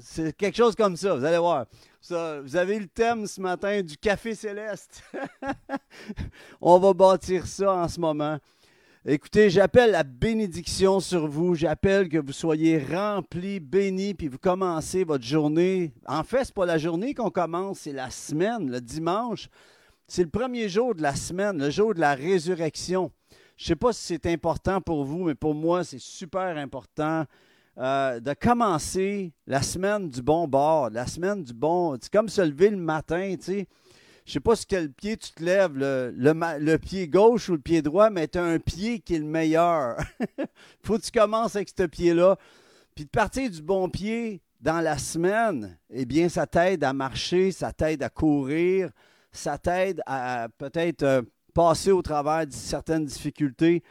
C'est quelque chose comme ça, vous allez voir. vous avez le thème ce matin du café céleste. On va bâtir ça en ce moment. Écoutez, j'appelle la bénédiction sur vous. J'appelle que vous soyez remplis, bénis, puis vous commencez votre journée. En fait, ce n'est pas la journée qu'on commence, c'est la semaine, le dimanche. C'est le premier jour de la semaine, le jour de la résurrection. Je ne sais pas si c'est important pour vous, mais pour moi, c'est super important euh, de commencer la semaine du bon bord, la semaine du bon. C'est comme se lever le matin, tu sais. Je sais pas sur quel pied tu te lèves, le, le, pied gauche ou le pied droit, mais tu as un pied qui est le meilleur. faut que tu commences avec ce pied-là. Puis de partir du bon pied dans la semaine, eh bien, ça t'aide à marcher, ça t'aide à courir, ça t'aide à peut-être euh, passer au travers de certaines difficultés.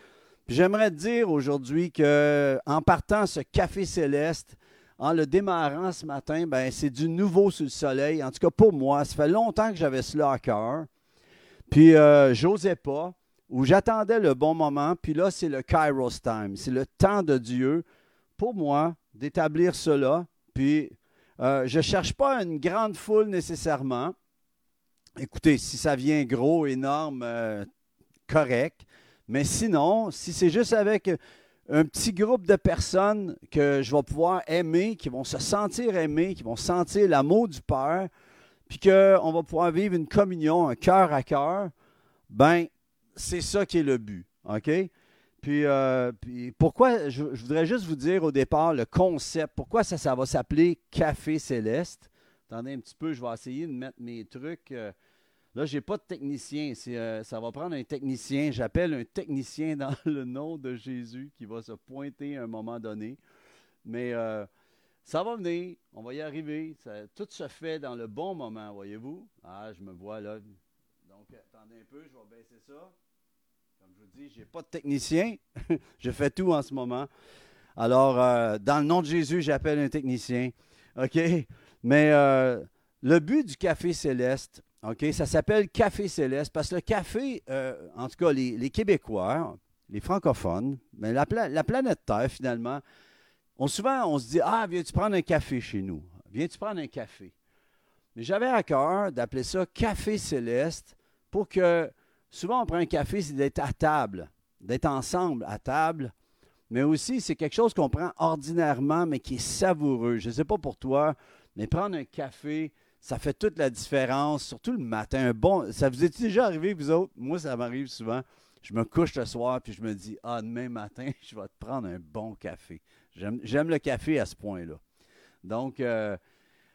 J'aimerais dire aujourd'hui que en partant ce café céleste, en le démarrant ce matin, ben, c'est du nouveau sous le soleil. En tout cas, pour moi, ça fait longtemps que j'avais cela à cœur. Puis, euh, j'osais pas, ou j'attendais le bon moment. Puis là, c'est le Kairos time. C'est le temps de Dieu pour moi d'établir cela. Puis, euh, je ne cherche pas une grande foule nécessairement. Écoutez, si ça vient gros, énorme, euh, correct. Mais sinon, si c'est juste avec un petit groupe de personnes que je vais pouvoir aimer, qui vont se sentir aimés, qui vont sentir l'amour du Père, puis qu'on va pouvoir vivre une communion, un cœur à cœur, ben c'est ça qui est le but. OK? Puis, euh, pourquoi, je, voudrais juste vous dire au départ le concept, pourquoi ça, ça va s'appeler Café Céleste. Attendez un petit peu, je vais essayer de mettre mes trucs. Euh, là, je n'ai pas de technicien. Euh, ça va prendre un technicien. J'appelle un technicien dans le nom de Jésus qui va se pointer à un moment donné. Mais euh, ça va venir. On va y arriver. tout se fait dans le bon moment, voyez-vous. Ah, je me vois là. Donc, attendez un peu, je vais baisser ça. Comme je vous dis, je n'ai pas de technicien. je fais tout en ce moment. Alors, dans le nom de Jésus, j'appelle un technicien. OK? Mais euh, le but du Café Céleste, OK, ça s'appelle Café Céleste parce que le café, euh, en tout cas, les, Québécois, les francophones, mais la, planète Terre, finalement, on, souvent, on se dit Ah, viens-tu prendre un café chez nous? Viens-tu prendre un café Mais j'avais à cœur d'appeler ça Café Céleste pour que souvent on prend un café, c'est d'être à table, d'être ensemble à table. Mais aussi, c'est quelque chose qu'on prend ordinairement, mais qui est savoureux. Je ne sais pas pour toi, mais prendre un café, ça fait toute la différence, surtout le matin. Bon, ça vous est déjà arrivé, vous autres? Moi, ça m'arrive souvent. Je me couche le soir, puis je me dis, ah, demain matin, je vais te prendre un bon café. J'aime le café à ce point-là. Donc, euh,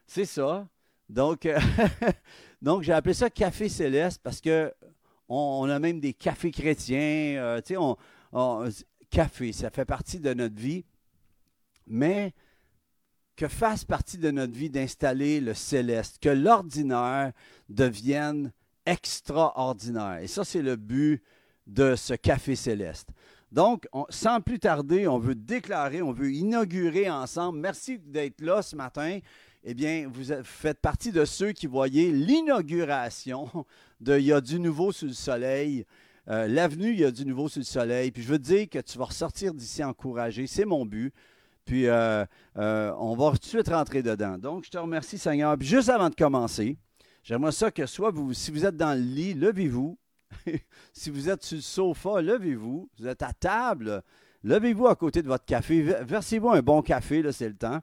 c'est ça. Donc, euh, donc j'ai appelé ça café céleste parce que on, a même des cafés chrétiens. Euh, tu sais, on, café, ça fait partie de notre vie. Mais que fasse partie de notre vie d'installer le céleste, que l'ordinaire devienne extraordinaire. Et ça, c'est le but de ce café céleste. Donc, sans plus tarder, on veut déclarer, on veut inaugurer ensemble. Merci d'être là ce matin. Eh bien, vous faites partie de ceux qui voyaient l'inauguration de Il y a du nouveau sous le soleil. Euh, l'avenue, il y a du nouveau sous le soleil. Puis je veux te dire que tu vas ressortir d'ici encouragé. C'est mon but. Puis euh, euh, on va tout de suite rentrer dedans. Donc, je te remercie, Seigneur. Puis juste avant de commencer, j'aimerais ça que soit vous, si vous êtes dans le lit, levez-vous. si vous êtes sur le sofa, levez-vous. Vous êtes à table, levez-vous à côté de votre café. Versez-vous un bon café, là, c'est le temps.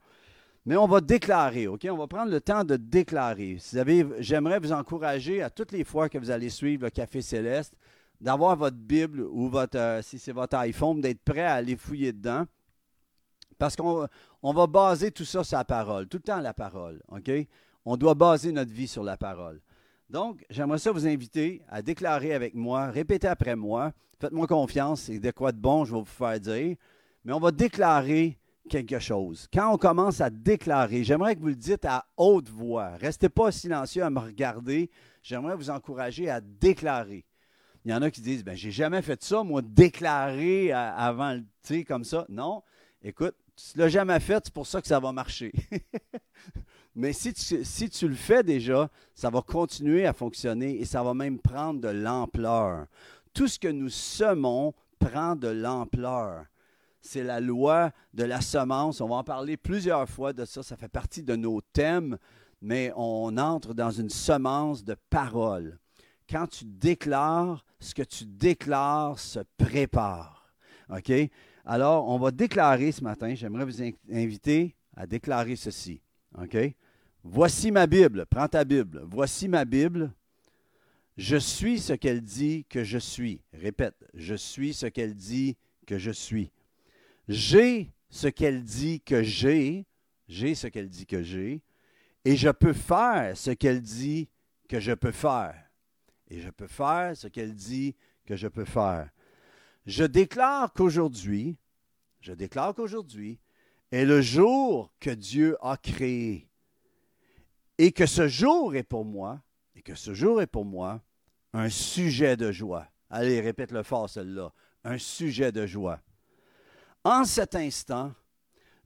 Mais on va déclarer, OK? On va prendre le temps de déclarer. j'aimerais vous encourager à toutes les fois que vous allez suivre le Café Céleste, d'avoir votre Bible ou votre, euh, si c'est votre iPhone, d'être prêt à aller fouiller dedans. Parce qu'on on va baser tout ça sur la parole, tout le temps la parole. OK? On doit baser notre vie sur la parole. Donc, j'aimerais ça vous inviter à déclarer avec moi, répétez après moi, faites-moi confiance, c'est de quoi de bon je vais vous faire dire, mais on va déclarer quelque chose. Quand on commence à déclarer, j'aimerais que vous le dites à haute voix. Restez pas silencieux à me regarder. J'aimerais vous encourager à déclarer. Il y en a qui disent, ben, j'ai jamais fait ça, moi, déclarer avant, tu sais, comme ça. Non. Écoute, tu ne l'as jamais fait, c'est pour ça que ça va marcher. Mais si tu, le fais déjà, ça va continuer à fonctionner et ça va même prendre de l'ampleur. Tout ce que nous semons prend de l'ampleur. c'est la loi de la semence. On va en parler plusieurs fois de ça, ça fait partie de nos thèmes, mais on entre dans une semence de parole. Quand tu déclares, ce que tu déclares se prépare. OK? Alors, on va déclarer ce matin, j'aimerais vous inviter à déclarer ceci. Voici ma Bible, prends ta Bible. Voici ma Bible. Je suis ce qu'elle dit que je suis. Répète, je suis ce qu'elle dit que je suis. J'ai ce qu'elle dit que j'ai. J'ai ce qu'elle dit que j'ai. Et je peux faire ce qu'elle dit que je peux faire. Et je peux faire ce qu'elle dit que je peux faire. Je déclare qu'aujourd'hui, je déclare qu'aujourd'hui est le jour que Dieu a créé. Et que ce jour est pour moi, et que ce jour est pour moi un sujet de joie. Allez, répète-le fort, celle-là. Un sujet de joie. En cet instant,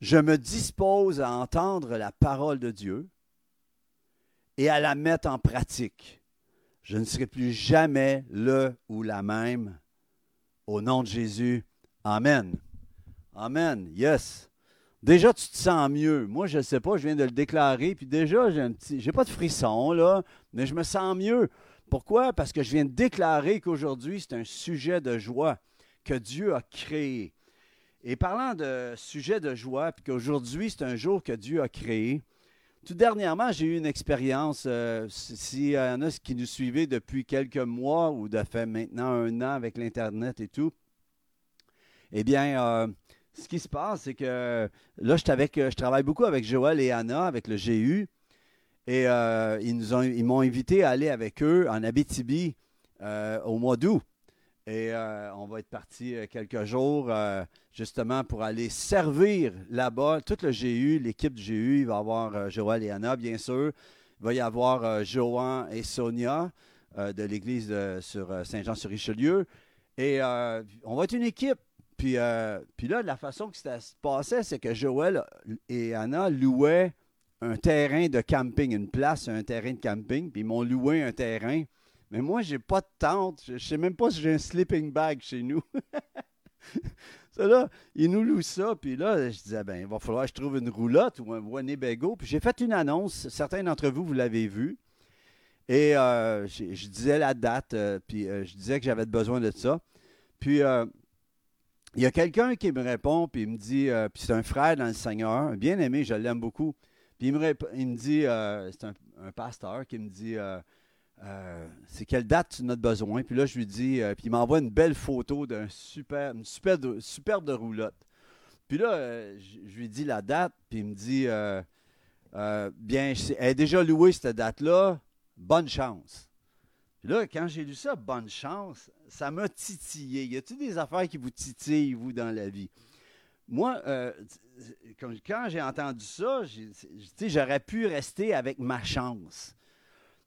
je me dispose à entendre la parole de Dieu et à la mettre en pratique. Je ne serai plus jamais le ou la même. Au nom de Jésus, Amen. Amen. Yes. Déjà, tu te sens mieux. Moi, je ne sais pas, je viens de le déclarer, puis déjà, j'ai un petit. J'ai pas de frisson, là, mais je me sens mieux. Pourquoi? Parce que je viens de déclarer qu'aujourd'hui, c'est un sujet de joie que Dieu a créé. Et parlant de sujet de joie, puis qu'aujourd'hui, c'est un jour que Dieu a créé, tout dernièrement, j'ai eu une expérience. Euh, S'il y en a qui nous suivaient depuis quelques mois ou de fait maintenant un an avec l'Internet et tout, eh bien, euh, ce qui se passe, c'est que là, je, avec, je travaille beaucoup avec Joël et Anna, avec le GU, et euh, ils, ils m'ont invité à aller avec eux en Abitibi euh, au mois d'août. Et euh, on va être parti quelques jours justement pour aller servir là-bas. Tout le GU, l'équipe du GU, il va y avoir Joël et Anna, bien sûr. Il va y avoir Johan et Sonia de l'église sur Saint-Jean-sur-Richelieu. Et on va être une équipe. Puis, puis là, la façon que ça se passait, c'est que Joël et Anna louaient un terrain de camping, une place, un terrain de camping, puis ils m'ont loué un terrain. Mais moi, j'ai pas de tente. Je ne sais même pas si j'ai un sleeping bag chez nous. ça là, ils nous louent ça, puis là, je disais, ben, il va falloir que je trouve une roulotte ou un Winnebago. Puis j'ai fait une annonce, certains d'entre vous, vous l'avez vu. Et euh, je, disais la date, euh, puis euh, je disais que j'avais besoin de ça. Puis il y a quelqu'un qui me répond, puis il me dit, puis c'est un frère dans le Seigneur, bien aimé, je l'aime beaucoup. Puis il me, dit, euh, c'est un, pasteur qui me dit, euh, euh, c'est quelle date tu as besoin? Puis là, je lui dis, puis il m'envoie une belle photo d'une super, une superbe, roulotte. Puis là, je, lui dis la date, puis il me dit, bien, elle est déjà louée cette date-là, bonne chance. Puis là, quand j'ai lu ça, bonne chance, ça m'a titillé. Y a-t-il des affaires qui vous titillent, vous, dans la vie? moi, euh, quand j'ai entendu ça, j'aurais pu rester avec ma chance.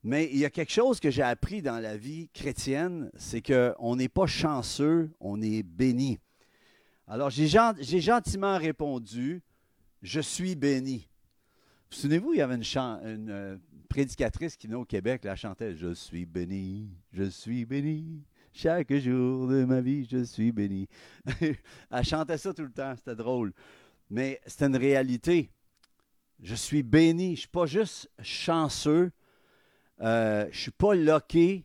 Mais il y a quelque chose que j'ai appris dans la vie chrétienne, c'est qu'on n'est pas chanceux, on est béni. Alors, j'ai gentiment répondu, je suis béni. Vous souvenez-vous, il y avait une, euh, prédicatrice qui venait au Québec, elle chantait Je suis béni, je suis béni, chaque jour de ma vie, je suis béni. Elle chantait ça tout le temps, c'était drôle. Mais c'est une réalité. Je suis béni. Je ne suis pas juste chanceux. Euh, je ne suis pas loqué.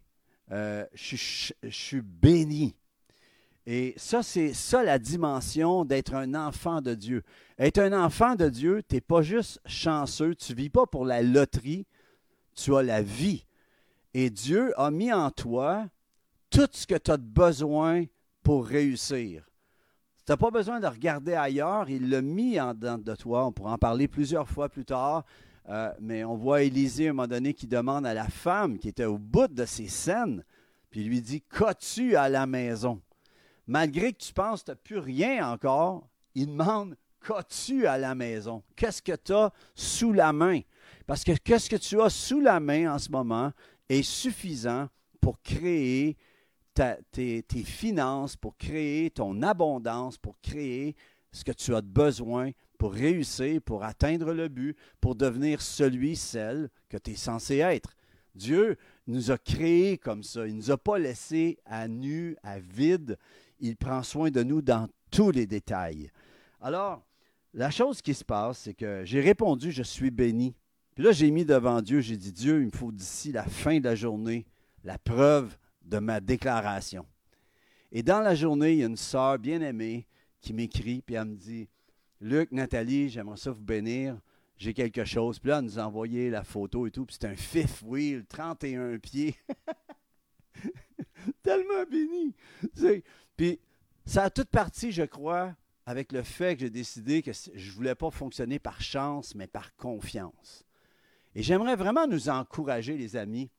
Euh, je, suis béni. Et ça, c'est ça la dimension d'être un enfant de Dieu. Être un enfant de Dieu, tu n'es pas juste chanceux, tu ne vis pas pour la loterie, tu as la vie. Et Dieu a mis en toi tout ce que tu as besoin pour réussir. Tu n'as pas besoin de regarder ailleurs, il l'a mis en dedans de toi. On pourra en parler plusieurs fois plus tard. Euh, mais on voit Élisée à un moment donné qui demande à la femme qui était au bout de ses scènes, puis lui dit Qu'as-tu à la maison? Malgré que tu penses que tu n'as plus rien encore, il demande Qu'as-tu à la maison? Qu'est-ce que tu as sous la main? Parce que qu'est-ce que tu as sous la main en ce moment est suffisant pour créer tes, finances, pour créer ton abondance, pour créer ce que tu as besoin pour réussir, pour atteindre le but, pour devenir celui, celle que tu es censé être. Dieu nous a créés comme ça. Il ne nous a pas laissés à nu, à vide. Il prend soin de nous dans tous les détails. Alors, la chose qui se passe, c'est que j'ai répondu, je suis béni. Puis là, j'ai mis devant Dieu, j'ai dit, Dieu, il me faut d'ici la fin de la journée la preuve de ma déclaration. Et dans la journée, il y a une sœur bien aimée qui m'écrit, puis elle me dit, Luc, Nathalie, j'aimerais ça vous bénir, j'ai quelque chose. Puis là, nous a la photo et tout, puis c'est un fifth wheel, 31 pieds. Tellement béni. Puis ça a toute partie, je crois, avec le fait que j'ai décidé que je ne voulais pas fonctionner par chance, mais par confiance. Et j'aimerais vraiment nous encourager, les amis,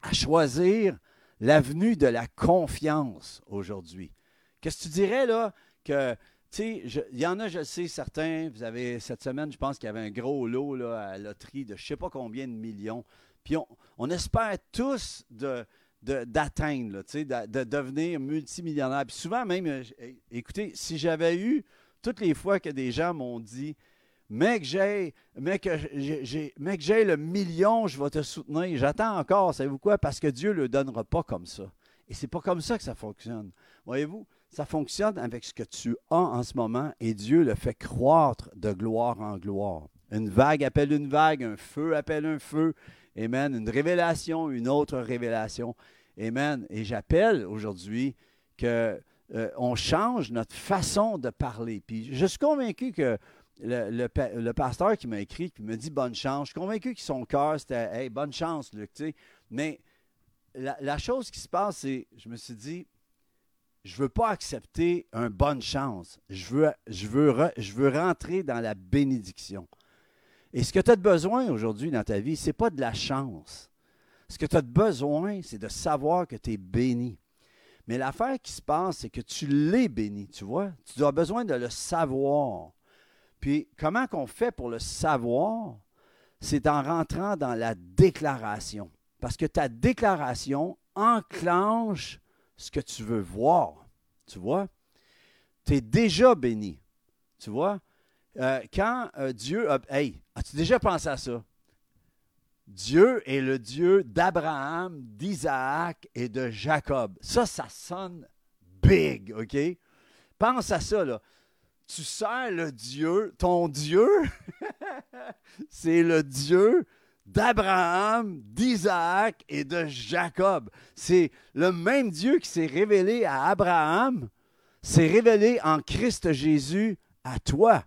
à choisir l'avenue de la confiance aujourd'hui. Qu'est-ce que tu dirais là que, tu sais, il y en a, je sais, certains, vous avez, cette semaine, je pense qu'il y avait un gros lot là, à la loterie de je ne sais pas combien de millions. Puis on, on espère tous de, d'atteindre, de, de, devenir multimillionnaire. Puis souvent même, euh, écoutez, si j'avais eu toutes les fois que des gens m'ont dit Mec, j'ai, mec, j'ai, mec, j'ai le million, je vais te soutenir. J'attends encore, savez-vous quoi? Parce que Dieu ne le donnera pas comme ça. Et c'est pas comme ça que ça fonctionne. Voyez-vous, ça fonctionne avec ce que tu as en ce moment et Dieu le fait croître de gloire en gloire. Une vague appelle une vague, un feu appelle un feu, Amen. Une révélation, une autre révélation. Amen. Et j'appelle aujourd'hui que euh, on change notre façon de parler. Puis je suis convaincu que le, pasteur qui m'a écrit, qui me dit bonne chance, je suis convaincu que son cœur, c'était hey, bonne chance, Luc. Mais la, chose qui se passe, c'est, je me suis dit, je ne veux pas accepter un bonne chance. Je veux rentrer dans la bénédiction. Et ce que tu as besoin aujourd'hui dans ta vie, ce n'est pas de la chance. Ce que tu as besoin, c'est de savoir que tu es béni. Mais l'affaire qui se passe, c'est que tu l'es béni, tu vois. Tu as besoin de le savoir. Puis comment qu'on fait pour le savoir? C'est en rentrant dans la déclaration. Parce que ta déclaration enclenche ce que tu veux voir. Tu vois? Tu es déjà béni. Tu vois? Euh, quand euh, Dieu. Hey, as-tu déjà pensé à ça? Dieu est le Dieu d'Abraham, d'Isaac et de Jacob. Ça, ça sonne big, OK? Pense à ça, là. Tu sers le Dieu, ton Dieu, c'est le Dieu d'Abraham, d'Isaac et de Jacob. C'est le même Dieu qui s'est révélé à Abraham, s'est révélé en Christ Jésus à toi.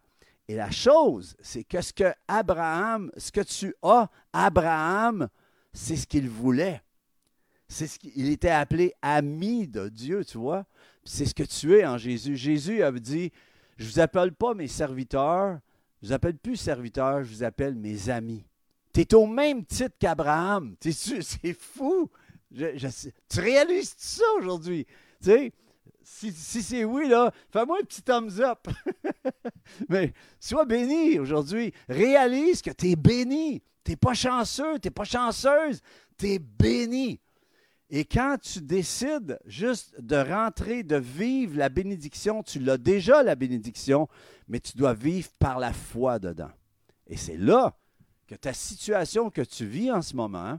Et la chose, c'est que ce que Abraham, ce que tu as, Abraham, c'est ce qu'il voulait. C'est ce qu'il était appelé ami de Dieu, tu vois. C'est ce que tu es en Jésus. Jésus avait dit Je ne vous appelle pas mes serviteurs, je vous appelle plus serviteurs, je vous appelle mes amis. Tu es au même titre qu'Abraham. C'est fou. tu réalises ça aujourd'hui? Si, c'est oui, fais-moi un petit thumbs up. Mais sois béni aujourd'hui. Réalise que tu es béni. Tu pas chanceux, tu pas chanceuse, tu es béni. Et quand tu décides juste de rentrer, de vivre la bénédiction, tu l'as déjà la bénédiction, mais tu dois vivre par la foi dedans. Et c'est là que ta situation que tu vis en ce moment,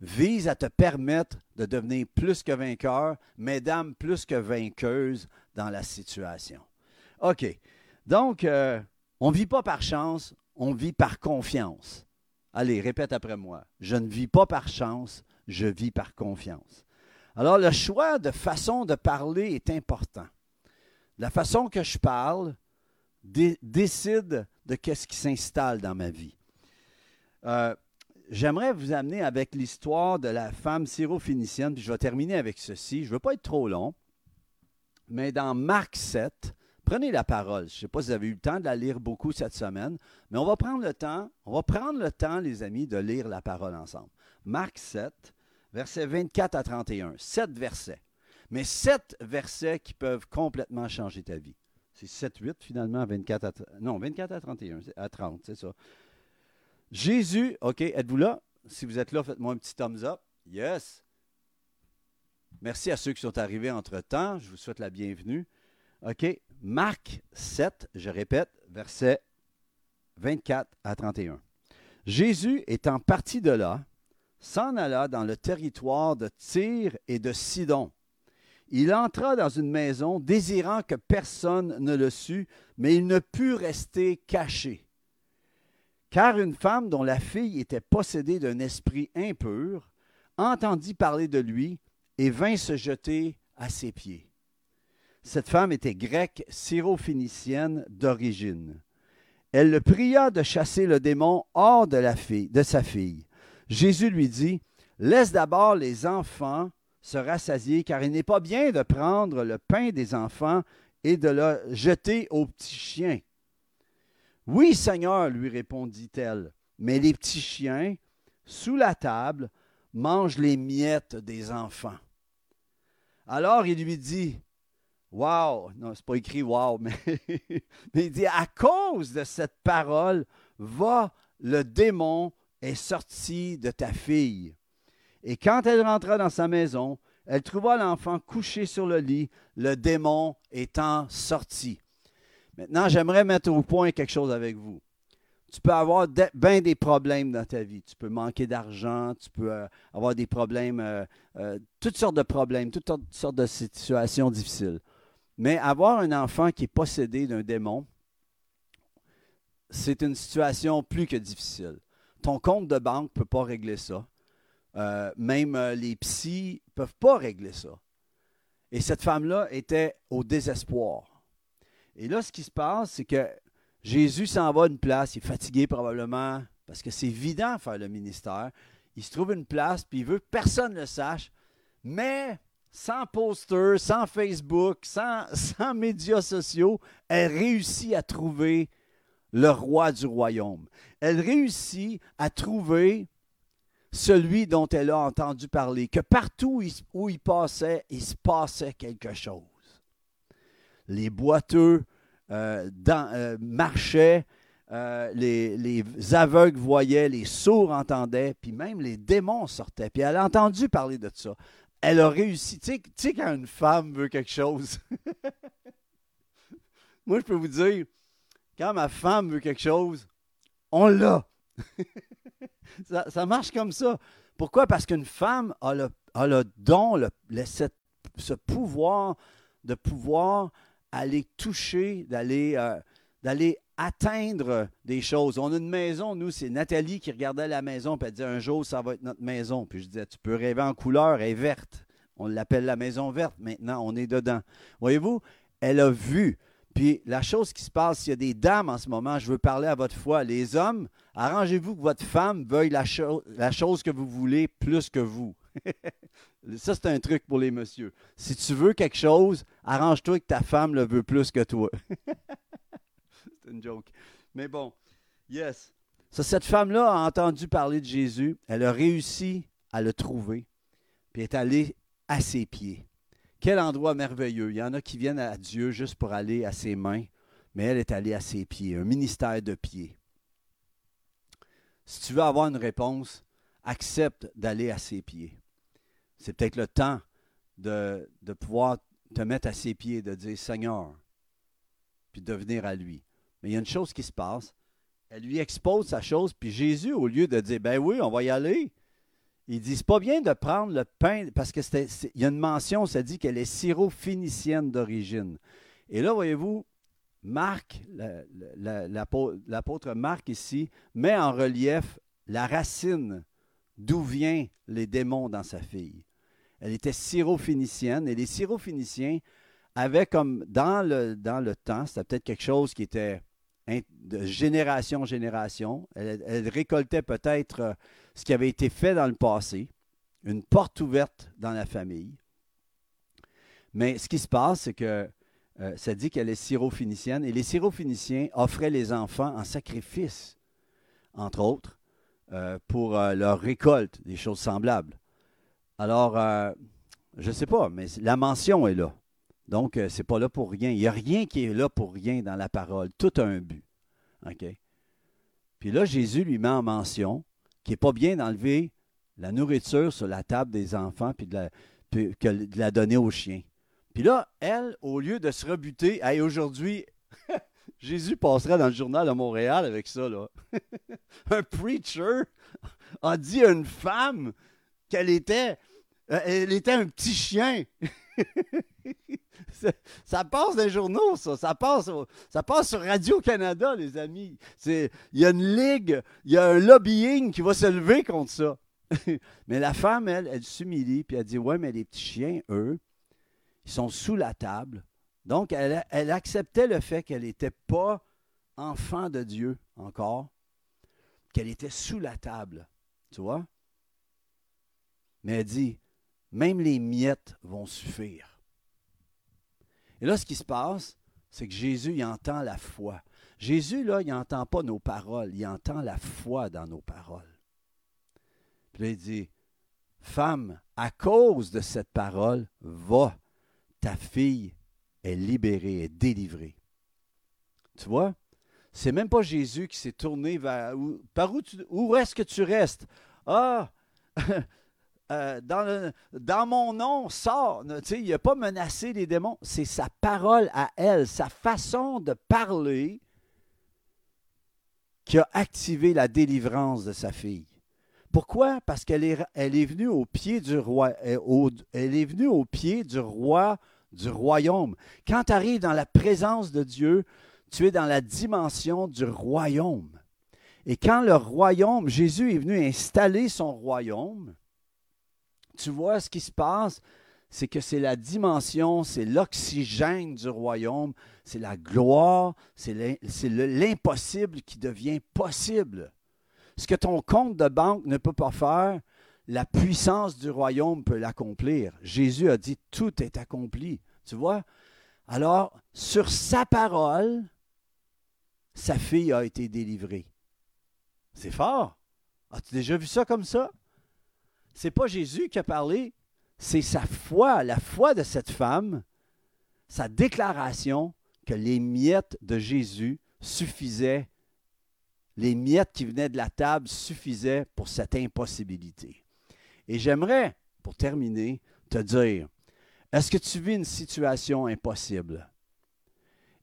vise à te permettre de devenir plus que vainqueur, mesdames plus que vainqueuses dans la situation. OK. Donc, euh, on ne vit pas par chance, on vit par confiance. Allez, répète après moi. Je ne vis pas par chance, je vis par confiance. Alors, le choix de façon de parler est important. La façon que je parle décide de qu'est-ce qui s'installe dans ma vie. Euh, j'aimerais vous amener avec l'histoire de la femme syro-phénicienne, puis je vais terminer avec ceci. Je ne veux pas être trop long, mais dans Marc 7, prenez la parole. Je ne sais pas si vous avez eu le temps de la lire beaucoup cette semaine, mais on va prendre le temps, on va prendre le temps, les amis, de lire la parole ensemble. Marc 7, versets 24 à 31. Sept versets. Mais sept versets qui peuvent complètement changer ta vie. C'est 7, 8 finalement, 24 à, non, 24 à 31, à 30, c'est ça. Jésus, OK, êtes-vous là? Si vous êtes là, faites-moi un petit thumbs up. Yes. Merci à ceux qui sont arrivés entre-temps. Je vous souhaite la bienvenue. OK. Marc 7, je répète, versets 24 à 31. Jésus, étant parti de là, s'en alla dans le territoire de Tyr et de Sidon. Il entra dans une maison, désirant que personne ne le sût, mais il ne put rester caché. Car une femme dont la fille était possédée d'un esprit impur entendit parler de lui et vint se jeter à ses pieds. Cette femme était grecque, syrophénicienne d'origine. Elle le pria de chasser le démon hors de, la fille, de sa fille. Jésus lui dit, Laisse d'abord les enfants se rassasier, car il n'est pas bien de prendre le pain des enfants et de le jeter aux petits chiens. Oui, Seigneur, lui répondit-elle, mais les petits chiens, sous la table, mangent les miettes des enfants. Alors il lui dit, Wow, non, c'est pas écrit wow, mais, mais il dit, à cause de cette parole, va, le démon est sorti de ta fille. Et quand elle rentra dans sa maison, elle trouva l'enfant couché sur le lit, le démon étant sorti. Maintenant, j'aimerais mettre au point quelque chose avec vous. Tu peux avoir bien des problèmes dans ta vie. Tu peux manquer d'argent, tu peux euh, avoir des problèmes, euh, euh, toutes sortes de problèmes, toutes sortes de situations difficiles. Mais avoir un enfant qui est possédé d'un démon, c'est une situation plus que difficile. Ton compte de banque ne peut pas régler ça. Euh, même euh, les psys ne peuvent pas régler ça. Et cette femme-là était au désespoir. Et là, ce qui se passe, c'est que Jésus s'en va à une place, il est fatigué probablement, parce que c'est évident faire le ministère. Il se trouve une place, puis il veut que personne ne le sache, mais sans poster, sans Facebook, sans, sans médias sociaux, elle réussit à trouver le roi du royaume. Elle réussit à trouver celui dont elle a entendu parler, que partout où il passait, il se passait quelque chose. Les boiteux euh, euh, marchaient, euh, les, les, aveugles voyaient, les sourds entendaient, puis même les démons sortaient. Puis elle a entendu parler de ça. Elle a réussi. Tu sais, quand une femme veut quelque chose, moi je peux vous dire, quand ma femme veut quelque chose, on l'a. ça, marche comme ça. Pourquoi? Parce qu'une femme a le, don, le, ce pouvoir de pouvoir aller toucher, d'aller euh, d'aller atteindre des choses. On a une maison, nous, c'est Nathalie qui regardait la maison, et elle disait un jour, ça va être notre maison. Puis je disais, tu peux rêver en couleur, elle est verte. On l'appelle la maison verte maintenant, on est dedans. Voyez-vous, elle a vu. Puis la chose qui se passe, s'il y a des dames en ce moment, je veux parler à votre foi. Les hommes, arrangez-vous que votre femme veuille la, chose que vous voulez plus que vous. Ça, c'est un truc pour les messieurs. Si tu veux quelque chose, arrange-toi que ta femme le veut plus que toi. c'est une joke. Mais bon, yes. cette femme-là a entendu parler de Jésus. Elle a réussi à le trouver. Puis est allée à ses pieds. Quel endroit merveilleux. Il y en a qui viennent à Dieu juste pour aller à ses mains, mais elle est allée à ses pieds, un ministère de pieds. Si tu veux avoir une réponse, accepte d'aller à ses pieds. C'est peut-être le temps de, de, pouvoir te mettre à ses pieds, de dire Seigneur, puis de venir à lui. Mais il y a une chose qui se passe. Elle lui expose sa chose, puis Jésus, au lieu de dire Ben oui, on va y aller, il dit, c'est pas bien de prendre le pain, parce qu'il y a une mention, ça dit qu'elle est syro-phénicienne d'origine. Et là, voyez-vous, Marc, l'apôtre Marc ici, met en relief la racine d'où viennent les démons dans sa fille. Elle était syro-phénicienne, et les syro-phéniciens avaient comme, dans le, dans le temps, c'était peut-être quelque chose qui était de génération en génération. Elle, récoltait peut-être euh, ce qui avait été fait dans le passé, une porte ouverte dans la famille. Mais ce qui se passe, c'est que euh, ça dit qu'elle est syrophénicienne et les syrophéniciens offraient les enfants en sacrifice, entre autres, euh, pour leur récolte, des choses semblables. Alors, je ne sais pas, mais la mention est là. Donc, ce n'est pas là pour rien. Il n'y a rien qui est là pour rien dans la parole. Tout a un but. OK? Puis là, Jésus lui met en mention n'est pas bien d'enlever la nourriture sur la table des enfants puis de la, de la donner aux chiens. Puis là, elle, au lieu de se rebuter, hey, aujourd'hui, Jésus passerait dans le journal de Montréal avec ça. Là. un preacher a dit à une femme qu'elle était, euh, elle était un petit chien. ça passe dans journaux, ça. Ça passe, ça passe sur Radio-Canada, les amis. Il y a une ligue, il y a un lobbying qui va se lever contre ça. mais la femme, elle, elle s'humilie, puis elle dit Ouais, mais les petits chiens, eux, ils sont sous la table. Donc, elle, elle acceptait le fait qu'elle n'était pas enfant de Dieu encore, qu'elle était sous la table. Tu vois? Mais elle dit Même les miettes vont suffire. Et là, ce qui se passe, c'est que Jésus, il entend la foi. Jésus, là, il n'entend pas nos paroles, il entend la foi dans nos paroles. Puis là, il dit, Femme, à cause de cette parole, va, ta fille est libérée, est délivrée. Tu vois? C'est même pas Jésus qui s'est tourné vers par où, où est-ce que tu restes? Ah, Euh, dans, mon nom, sort. Il n'a pas menacé les démons. C'est sa parole à elle, sa façon de parler qui a activé la délivrance de sa fille. Pourquoi? Parce qu'elle est, venue au pied du roi. Elle, elle est venue au pied du roi du royaume. Quand tu arrives dans la présence de Dieu, tu es dans la dimension du royaume. Et quand le royaume, Jésus est venu installer son royaume, tu vois, ce qui se passe, c'est que c'est la dimension, c'est l'oxygène du royaume, c'est la gloire, c'est l'impossible qui devient possible. Ce que ton compte de banque ne peut pas faire, la puissance du royaume peut l'accomplir. Jésus a dit, tout est accompli. Tu vois? Alors, sur sa parole, sa fille a été délivrée. C'est fort. As-tu déjà vu ça comme ça? C'est pas Jésus qui a parlé, c'est sa foi, la foi de cette femme, sa déclaration que les miettes de Jésus suffisaient, les miettes qui venaient de la table suffisaient pour cette impossibilité. Et j'aimerais, pour terminer, te dire, est-ce que tu vis une situation impossible?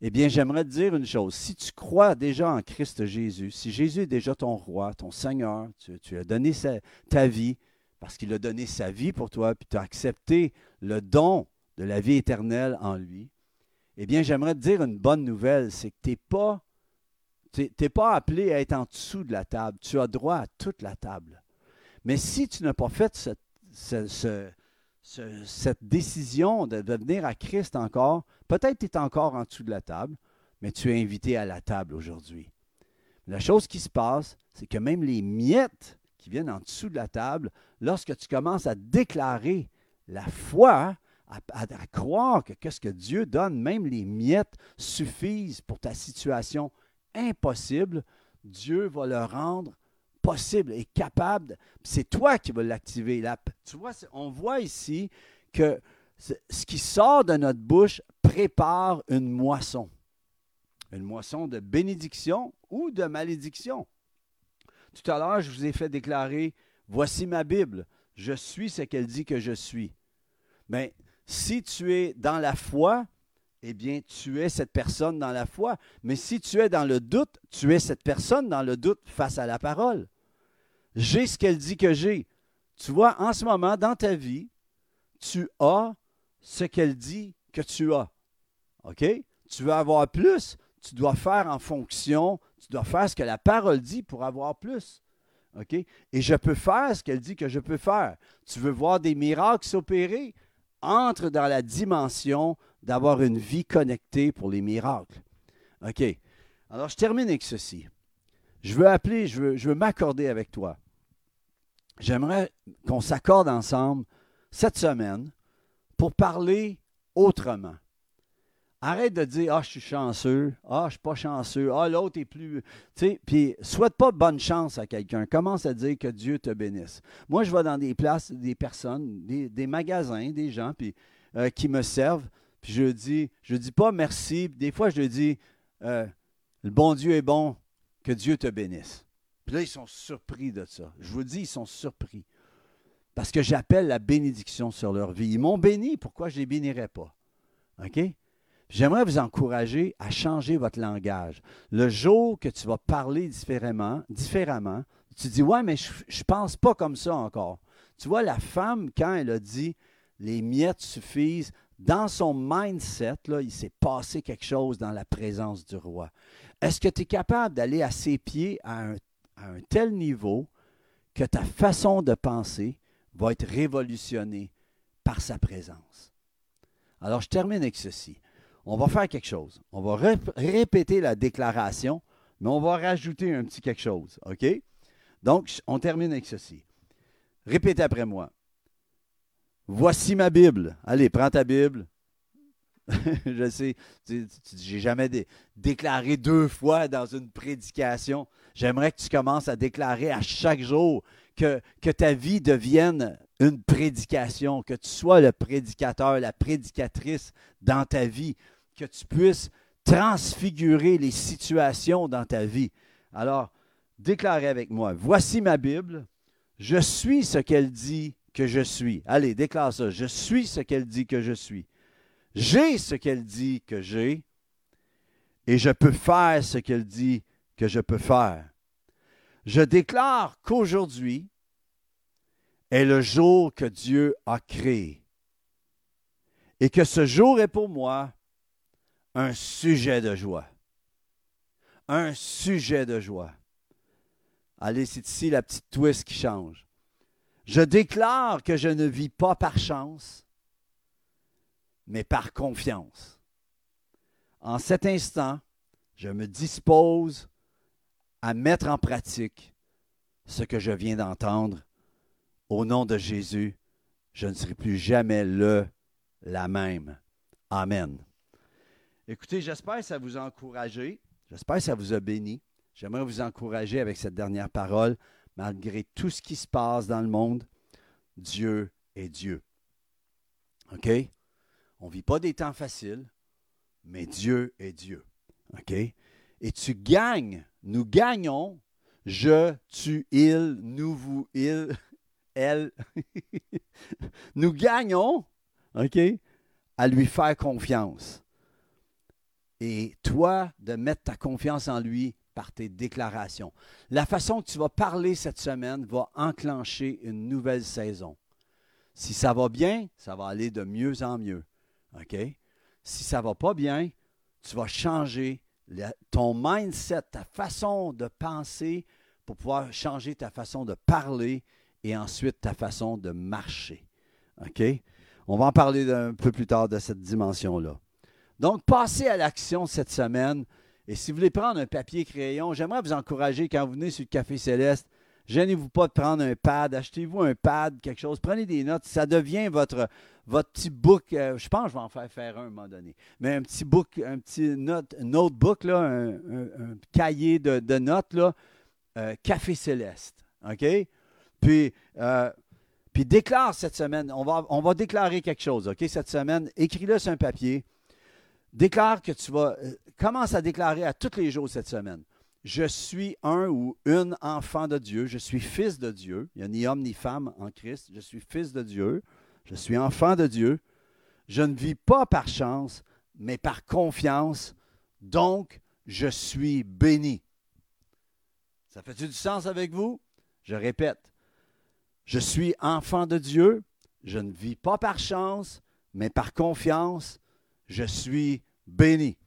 Eh bien, j'aimerais te dire une chose. Si tu crois déjà en Christ Jésus, si Jésus est déjà ton roi, ton Seigneur, tu, tu as donné ta vie, parce qu'il a donné sa vie pour toi, puis tu as accepté le don de la vie éternelle en lui, eh bien, j'aimerais te dire une bonne nouvelle, c'est que tu n'es pas, pas appelé à être en dessous de la table. Tu as droit à toute la table. Mais si tu n'as pas fait cette décision de, de venir à Christ encore, peut-être tu es encore en dessous de la table, mais tu es invité à la table aujourd'hui. La chose qui se passe, c'est que même les miettes viennent en dessous de la table, lorsque tu commences à déclarer la foi, à, croire que qu'est-ce que Dieu donne, même les miettes suffisent pour ta situation impossible, Dieu va le rendre possible et capable. C'est toi qui vas l'activer. Tu vois, on voit ici que ce qui sort de notre bouche prépare une moisson. Une moisson de bénédiction ou de malédiction. Tout à l'heure, je vous ai fait déclarer, voici ma Bible, je suis ce qu'elle dit que je suis. Mais si tu es dans la foi, eh bien, tu es cette personne dans la foi. Mais si tu es dans le doute, tu es cette personne dans le doute face à la parole. J'ai ce qu'elle dit que j'ai. Tu vois, en ce moment, dans ta vie, tu as ce qu'elle dit que tu as. OK? Tu veux avoir plus, tu dois faire en fonction tu dois faire ce que la parole dit pour avoir plus. OK? Et je peux faire ce qu'elle dit que je peux faire. Tu veux voir des miracles s'opérer? Entre dans la dimension d'avoir une vie connectée pour les miracles. OK? Alors, je termine avec ceci. Je veux appeler, je veux, je veux m'accorder avec toi. J'aimerais qu'on s'accorde ensemble cette semaine pour parler autrement. Arrête de dire Ah, je suis chanceux, ah, je suis pas chanceux, ah, l'autre est plus. Tu sais, puis souhaite pas bonne chance à quelqu'un. Commence à dire que Dieu te bénisse. Moi, je vais dans des places, des personnes, des, magasins, des gens euh, qui me servent, puis je dis, je dis pas merci. Des fois, je dis euh, Le bon Dieu est bon, que Dieu te bénisse. Puis là, ils sont surpris de ça. Je vous dis, ils sont surpris. Parce que j'appelle la bénédiction sur leur vie. Ils m'ont béni, pourquoi je ne les bénirais pas? OK? J'aimerais vous encourager à changer votre langage. Le jour que tu vas parler différemment, différemment tu dis Ouais, mais je ne pense pas comme ça encore. Tu vois, la femme, quand elle a dit Les miettes suffisent, dans son mindset, là, il s'est passé quelque chose dans la présence du roi. Est-ce que tu es capable d'aller à ses pieds à un, à un tel niveau que ta façon de penser va être révolutionnée par sa présence? Alors, je termine avec ceci. On va faire quelque chose. On va répéter la déclaration, mais on va rajouter un petit quelque chose. OK? Donc, on termine avec ceci. Répétez après moi. Voici ma Bible. Allez, prends ta Bible. je sais, j'ai jamais déclaré deux fois dans une prédication. J'aimerais que tu commences à déclarer à chaque jour que, que ta vie devienne une prédication, que tu sois le prédicateur, la prédicatrice dans ta vie, que tu puisses transfigurer les situations dans ta vie. Alors, déclarez avec moi, voici ma Bible, je suis ce qu'elle dit que je suis. Allez, déclare ça. Je suis ce qu'elle dit que je suis. J'ai ce qu'elle dit que j'ai. Et je peux faire ce qu'elle dit que je peux faire. Je déclare qu'aujourd'hui est le jour que Dieu a créé. Et que ce jour est pour moi un sujet de joie. Un sujet de joie. Allez, c'est ici la petite twist qui change. Je déclare que je ne vis pas par chance, mais par confiance. En cet instant, je me dispose à mettre en pratique ce que je viens d'entendre. Au nom de Jésus, je ne serai plus jamais le, la même. Amen. Écoutez, j'espère que ça vous a encouragé. J'espère que ça vous a béni. J'aimerais vous encourager avec cette dernière parole malgré tout ce qui se passe dans le monde, Dieu est Dieu. OK? On ne vit pas des temps faciles, mais Dieu est Dieu. OK? Et tu gagnes, nous gagnons, je, tu, il, nous, vous, il, elle. nous gagnons, OK? À lui faire confiance. Et toi, de mettre ta confiance en lui par tes déclarations. La façon que tu vas parler cette semaine va enclencher une nouvelle saison. Si ça va bien, ça va aller de mieux en mieux. OK? Si ça va pas bien, tu vas changer ton mindset, ta façon de penser pour pouvoir changer ta façon de parler et ensuite ta façon de marcher. OK? On va en parler un peu plus tard de cette dimension-là. Donc, passez à l'action cette semaine. Et si vous voulez prendre un papier crayon, j'aimerais vous encourager quand vous venez sur le Café Céleste, gênez-vous pas de prendre un pad, achetez-vous un pad, quelque chose, prenez des notes, ça devient votre, votre petit book, euh, je pense que je vais en faire faire un à un moment donné, mais un petit book, un petit note, notebook, là, un, cahier de, notes, euh, Café Céleste, OK? Puis, euh, puis déclare cette semaine, on va, on va déclarer quelque chose, OK, cette semaine, écris-le sur un papier, déclare que tu vas, euh, commence à déclarer à tous les jours cette semaine. Je suis un ou une enfant de Dieu, je suis fils de Dieu. Il n'y a ni homme ni femme en Christ. Je suis fils de Dieu, je suis enfant de Dieu. Je ne vis pas par chance, mais par confiance. Donc, je suis béni. Ça fait-tu du sens avec vous? Je répète, je suis enfant de Dieu, je ne vis pas par chance, mais par confiance, je suis béni.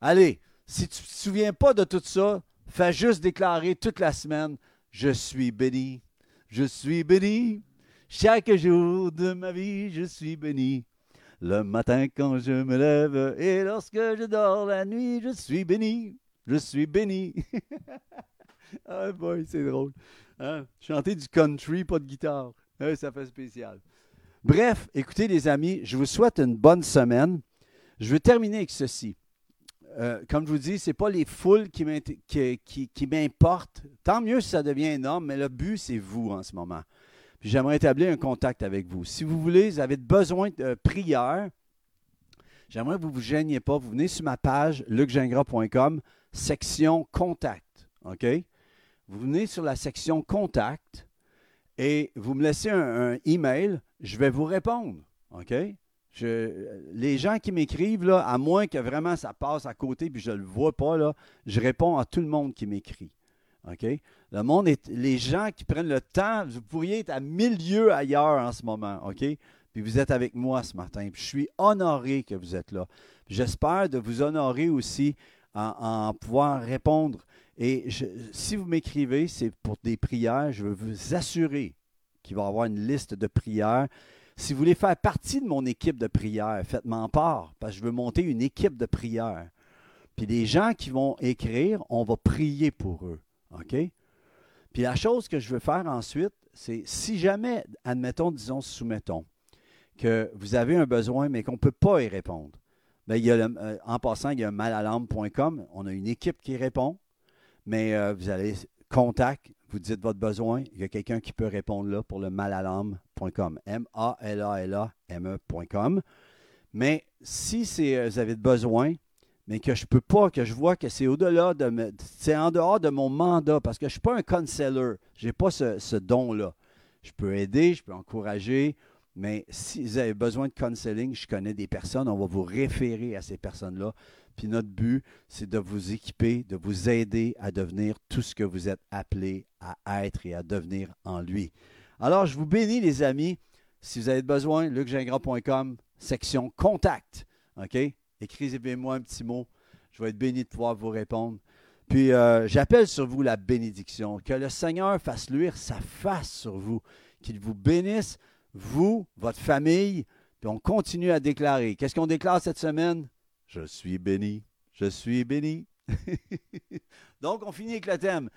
Allez, si tu ne te souviens pas de tout ça, fais juste déclarer toute la semaine, je suis béni, je suis béni. Chaque jour de ma vie, je suis béni. Le matin quand je me lève et lorsque je dors la nuit, je suis béni. Je suis béni. ah boy, c'est drôle. Hein? Chanter du country, pas de guitare. ça fait spécial. Bref, écoutez les amis, je vous souhaite une bonne semaine. Je veux terminer avec ceci. Euh, comme je vous dis, ce n'est pas les foules qui m'importent. Tant mieux si ça devient énorme, mais le but, c'est vous en ce moment. J'aimerais établir un contact avec vous. Si vous voulez, vous avez besoin de prière, j'aimerais que vous ne vous gêniez pas. Vous venez sur ma page lucgingras.com, section contact. OK? Vous venez sur la section contact et vous me laissez un, un email. Je vais vous répondre. OK? Les gens qui m'écrivent, à moins que vraiment ça passe à côté puis je ne le vois pas, je réponds à tout le monde qui m'écrit. Le monde est. Les gens qui prennent le temps, vous pourriez être à mille lieues ailleurs en ce moment, OK? Puis vous êtes avec moi ce matin. Je suis honoré que vous êtes là. J'espère de vous honorer aussi en, pouvoir répondre. Et si vous m'écrivez, c'est pour des prières. Je veux vous assurer qu'il va y avoir une liste de prières. Si vous voulez faire partie de mon équipe de prière, faites-moi part, parce que je veux monter une équipe de prière. Puis les gens qui vont écrire, on va prier pour eux. OK? Puis la chose que je veux faire ensuite, c'est si jamais, admettons, disons, soumettons, que vous avez un besoin, mais qu'on ne peut pas y répondre. Bien, il y a euh, en passant, il y a malalarme.com. On a une équipe qui répond, mais euh, vous allez contact, vous dites votre besoin. Il y a quelqu'un qui peut répondre là pour le malalarme.com. M-A-L-A-L-A-M-E.com. Mais si euh, vous avez besoin, mais que je ne peux pas, que je vois que c'est au-delà de. C'est en dehors de mon mandat, parce que je ne suis pas un counselor. Je n'ai pas ce, don-là. Je peux aider, je peux encourager, mais si vous avez besoin de counseling, je connais des personnes, on va vous référer à ces personnes-là. Puis notre but, c'est de vous équiper, de vous aider à devenir tout ce que vous êtes appelé à être et à devenir en lui. Alors, je vous bénis, les amis. Si vous avez besoin, lucgingras.com, section contact. OK? Écrivez-moi un petit mot. Je vais être béni de pouvoir vous répondre. Puis euh, j'appelle sur vous la bénédiction. Que le Seigneur fasse luire sa face sur vous. Qu'il vous bénisse, vous, votre famille. Puis on continue à déclarer. Qu'est-ce qu'on déclare cette semaine? Je suis béni. Je suis béni. Donc on finit avec le thème.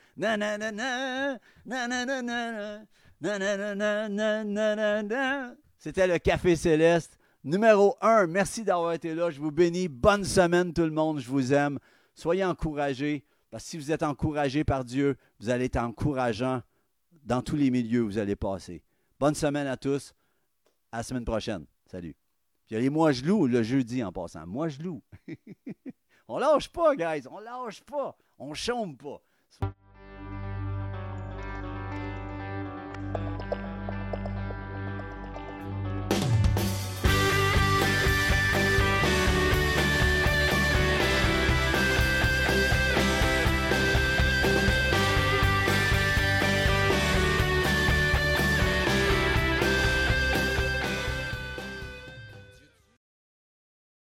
C'était le café céleste. Numéro 1, merci d'avoir été là. Je vous bénis. Bonne semaine tout le monde. Je vous aime. Soyez encouragés. Parce que si vous êtes encouragés par Dieu, vous allez être encourageant dans tous les milieux où vous allez passer. Bonne semaine à tous. À la semaine prochaine. Salut. Puis allez, moi je loue le jeudi en passant. Moi je loue. on lâche pas, guys. On lâche pas. On chôme pas.